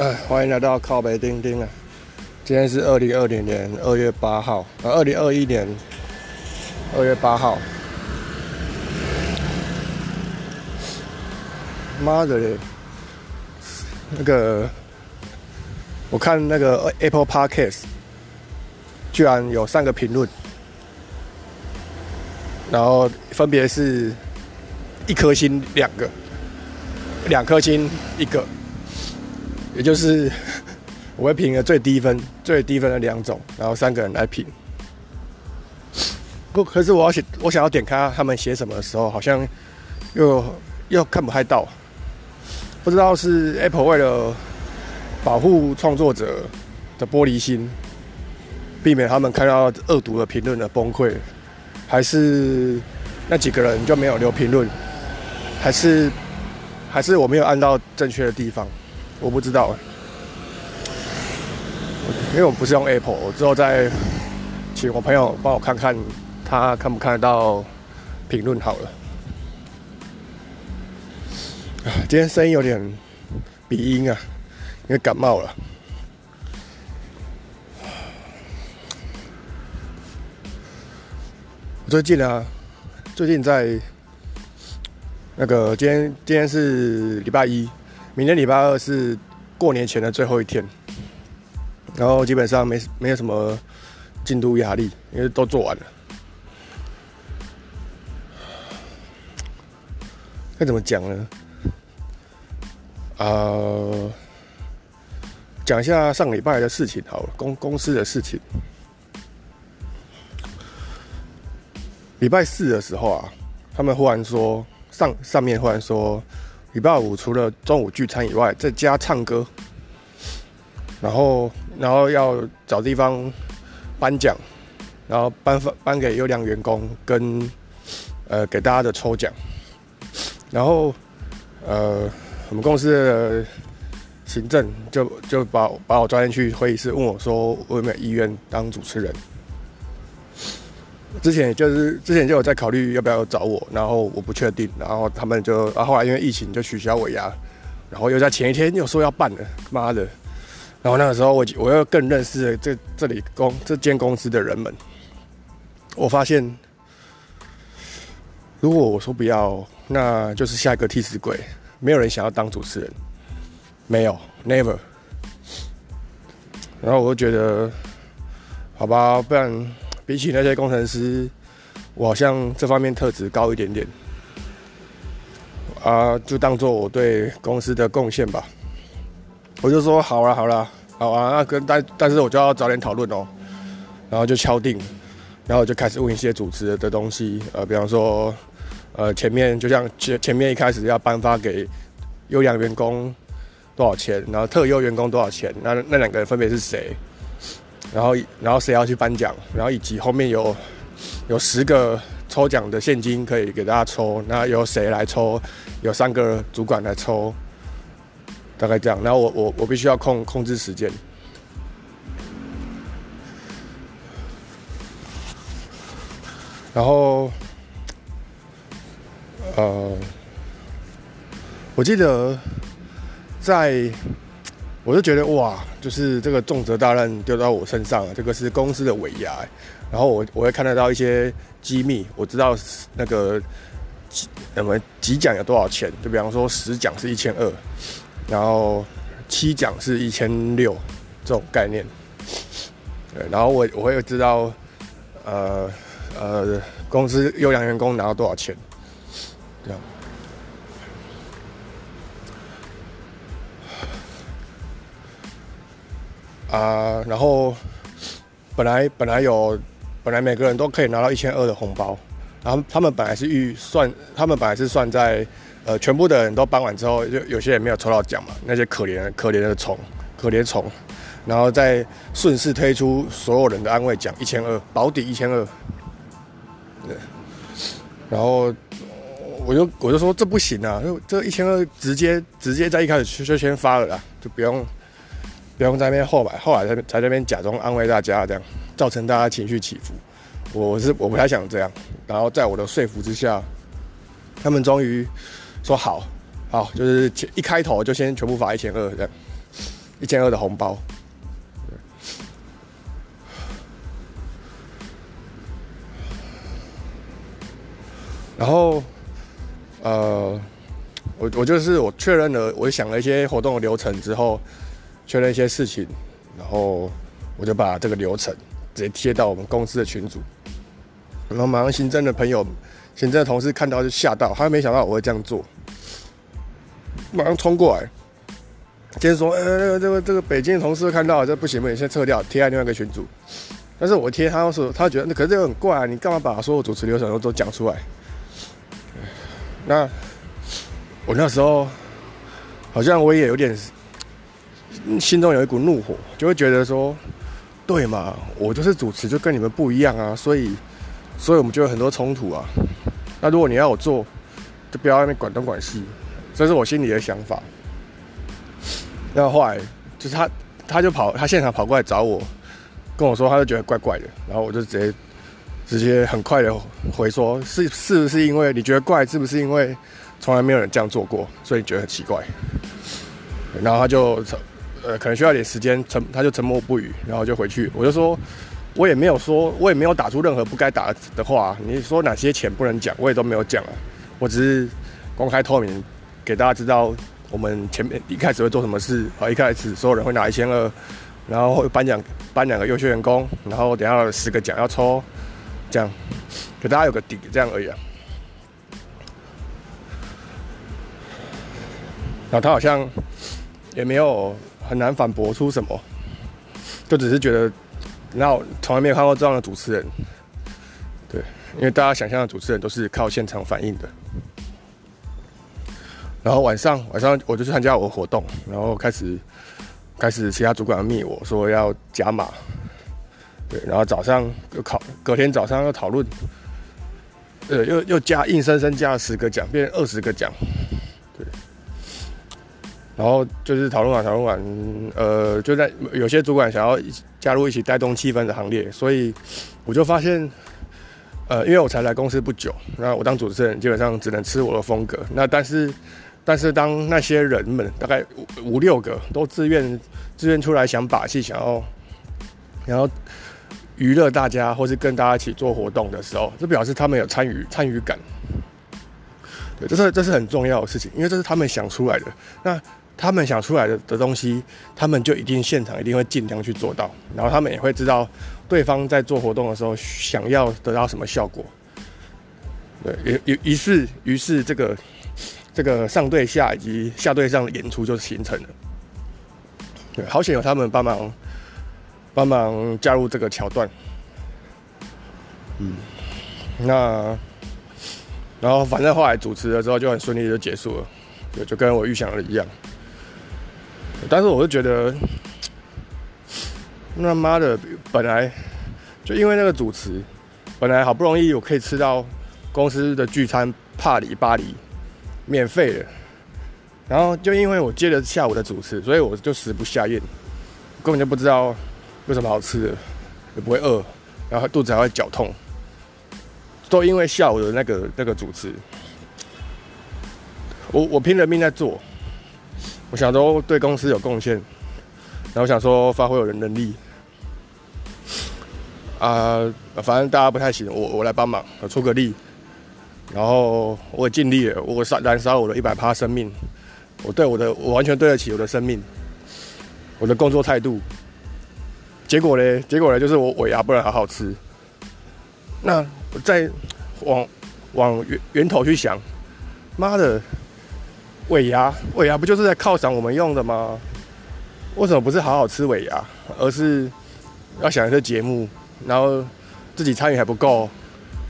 哎，欢迎来到靠北钉钉啊！今天是二零二零年二月八号，呃，二零二一年二月八号。妈的！那个，我看那个 Apple Podcast，居然有三个评论，然后分别是一颗星两个，两颗星一个。也就是 我会评个最低分、最低分的两种，然后三个人来评。不，可是我要写，我想要点开他们写什么的时候，好像又又看不太到。不知道是 Apple 为了保护创作者的玻璃心，避免他们看到恶毒的评论的崩溃，还是那几个人就没有留评论，还是还是我没有按到正确的地方。我不知道，因为我不是用 Apple，我之后再请我朋友帮我看看，他看不看得到评论好了。今天声音有点鼻音啊，因为感冒了。最近啊，最近在那个今天今天是礼拜一。明天礼拜二是过年前的最后一天，然后基本上没没有什么进度压力，因为都做完了。该怎么讲呢？呃，讲一下上礼拜的事情好了，公公司的事情。礼拜四的时候啊，他们忽然说上上面忽然说。礼拜五除了中午聚餐以外，在家唱歌，然后然后要找地方颁奖，然后颁发颁给优良员工跟呃给大家的抽奖，然后呃我们公司的行政就就把把我抓进去会议室，问我说我有没有意愿当主持人。之前就是之前就有在考虑要不要找我，然后我不确定，然后他们就啊后来因为疫情就取消尾牙，然后又在前一天又说要办了，妈的！然后那个时候我我又更认识了这这里公这间公司的人们，我发现如果我说不要，那就是下一个替死鬼，没有人想要当主持人，没有，never。然后我就觉得，好吧，不然。比起那些工程师，我好像这方面特质高一点点，啊，就当做我对公司的贡献吧。我就说好了，好了，好啊，那跟但但是我就要早点讨论哦，然后就敲定，然后就开始问一些主持的东西，呃，比方说，呃，前面就像前前面一开始要颁发给优良员工多少钱，然后特优员工多少钱，那那两个人分别是谁？然后，然后谁要去颁奖？然后以及后面有有十个抽奖的现金可以给大家抽，那由谁来抽？有三个主管来抽，大概这样。然后我我我必须要控控制时间。然后，呃，我记得在。我就觉得哇，就是这个重责大任丢到我身上了，这个是公司的尾牙。然后我我会看得到一些机密，我知道那个什么几奖有多少钱，就比方说十奖是一千二，然后七奖是一千六这种概念。对，然后我我会知道，呃呃，公司优良员工拿到多少钱，这样。啊，然后本来本来有，本来每个人都可以拿到一千二的红包，然后他们本来是预算，他们本来是算在，呃，全部的人都搬完之后，就有些人没有抽到奖嘛，那些可怜可怜的虫，可怜虫，然后再顺势推出所有人的安慰奖一千二，保底一千二，对，然后我就我就说这不行啊，这一千二直接直接在一开始就先发了啦，就不用。不用在那边后来，后来在在那边假装安慰大家，这样造成大家情绪起伏。我是我不太想这样。然后在我的说服之下，他们终于说好，好，就是一开头就先全部发一千二这样。一千二的红包。然后，呃，我我就是我确认了，我想了一些活动的流程之后，确认一些事情，然后我就把这个流程直接贴到我们公司的群组，然后马上新增的朋友、新增的同事看到就吓到，他没想到我会这样做，马上冲过来，接着说：“呃，这个这个北京的同事看到这不行不行，先撤掉，贴在另外一个群组。”但是我贴他说，他觉得那可是这个很怪啊，你干嘛把所有主持流程都都讲出来？那我那时候好像我也有点心中有一股怒火，就会觉得说，对嘛，我就是主持，就跟你们不一样啊，所以，所以我们就有很多冲突啊。那如果你要我做，就不要那边管东管西，这是我心里的想法。那后后来就是他，他就跑，他现场跑过来找我，跟我说，他就觉得怪怪的，然后我就直接。直接很快的回说，是是不是因为你觉得怪？是不是因为从来没有人这样做过，所以你觉得很奇怪？然后他就，呃，可能需要点时间沉，他就沉默不语，然后就回去。我就说，我也没有说，我也没有打出任何不该打的话。你说哪些钱不能讲，我也都没有讲啊。我只是公开透明给大家知道，我们前面一开始会做什么事。啊，一开始所有人会拿一千二，然后会颁奖颁两个优秀员工，然后等下十个奖要抽。这样，给大家有个底，这样而已啊。然后他好像也没有很难反驳出什么，就只是觉得，然后从来没有看过这样的主持人，对，因为大家想象的主持人都是靠现场反应的。然后晚上晚上我就去参加我的活动，然后开始开始其他主管密我说要加码。对，然后早上又考，隔天早上又讨论，呃，又又加硬生生加了十个奖，变二十个奖，然后就是讨论完讨论完，呃，就在有些主管想要加入一起带动气氛的行列，所以我就发现，呃，因为我才来公司不久，那我当主持人基本上只能吃我的风格。那但是，但是当那些人们大概五五六个都自愿自愿出来想把戏，想要，然后。娱乐大家，或是跟大家一起做活动的时候，这表示他们有参与参与感。对，这是这是很重要的事情，因为这是他们想出来的。那他们想出来的的东西，他们就一定现场一定会尽量去做到，然后他们也会知道对方在做活动的时候想要得到什么效果。对，于于于是于是这个这个上对下以及下对上演出就形成了。对，好险有他们帮忙。帮忙加入这个桥段，嗯，那然后反正后来主持了之后就很顺利就结束了，就就跟我预想的一样。但是我就觉得，他妈的，本来就因为那个主持，本来好不容易我可以吃到公司的聚餐帕里巴黎免费的，然后就因为我接了下午的主持，所以我就食不下咽，根本就不知道。有什么好吃的，也不会饿，然后肚子还会绞痛，都因为下午的那个那个主持，我我拼了命在做，我想都对公司有贡献，然后想说发挥我的能力，啊，反正大家不太行，我我来帮忙，我出个力，然后我尽力了，我烧燃烧我的一百趴生命，我对我的我完全对得起我的生命，我的工作态度。结果呢？结果呢？就是我尾牙不能好好吃。那我再往往源源头去想，妈的，尾牙尾牙不就是在犒赏我们用的吗？为什么不是好好吃尾牙，而是要想一个节目，然后自己参与还不够，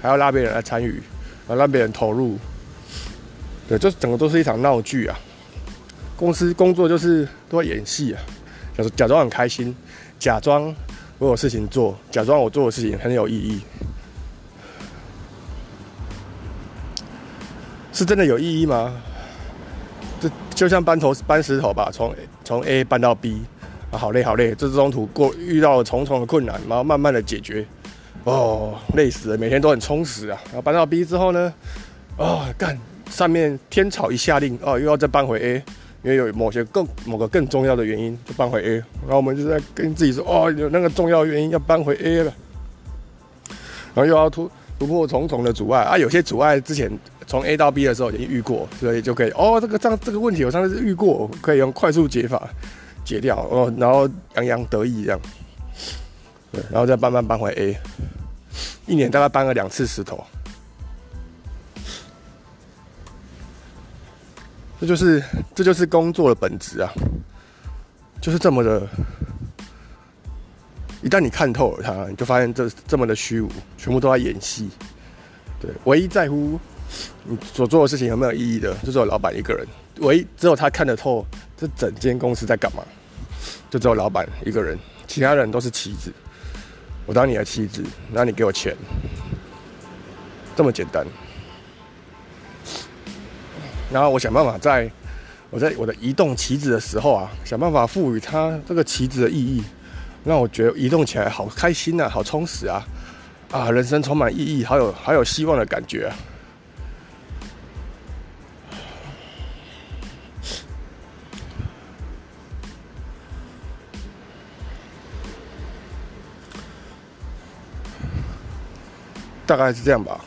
还要拉别人来参与，然后让别人投入？对，这整个都是一场闹剧啊！公司工作就是都在演戏啊，假假装很开心。假装我有事情做，假装我做的事情很有意义，是真的有意义吗？就像搬头搬石头吧，从从 A 搬到 B，啊，好累好累，这中途过遇到了重重的困难，然后慢慢的解决，哦，累死了，每天都很充实啊。然后搬到 B 之后呢，哦，干，上面天草一下令，哦，又要再搬回 A，因为有某些更某个更重要的原因就搬回 A，然后我们就在跟自己说，哦，有那个重要原因要搬回 A 了，然后又要突突破重重的阻碍。啊，有些阻碍之前从 A 到 B 的时候已经遇过，所以就可以哦，这个这样这个问题我上次遇过，可以用快速解法解掉哦，然后洋洋得意这样，对，然后再慢慢搬回 A，一年大概搬了两次石头。这就是这就是工作的本质啊，就是这么的。一旦你看透了它，你就发现这这么的虚无，全部都在演戏。对，唯一在乎你所做的事情有没有意义的，就只有老板一个人。唯一只有他看得透这整间公司在干嘛，就只有老板一个人，其他人都是棋子。我当你的棋子，那你给我钱，这么简单。然后我想办法，在我在我的移动棋子的时候啊，想办法赋予它这个棋子的意义，让我觉得移动起来好开心啊，好充实啊，啊，人生充满意义，好有好有希望的感觉啊。大概是这样吧。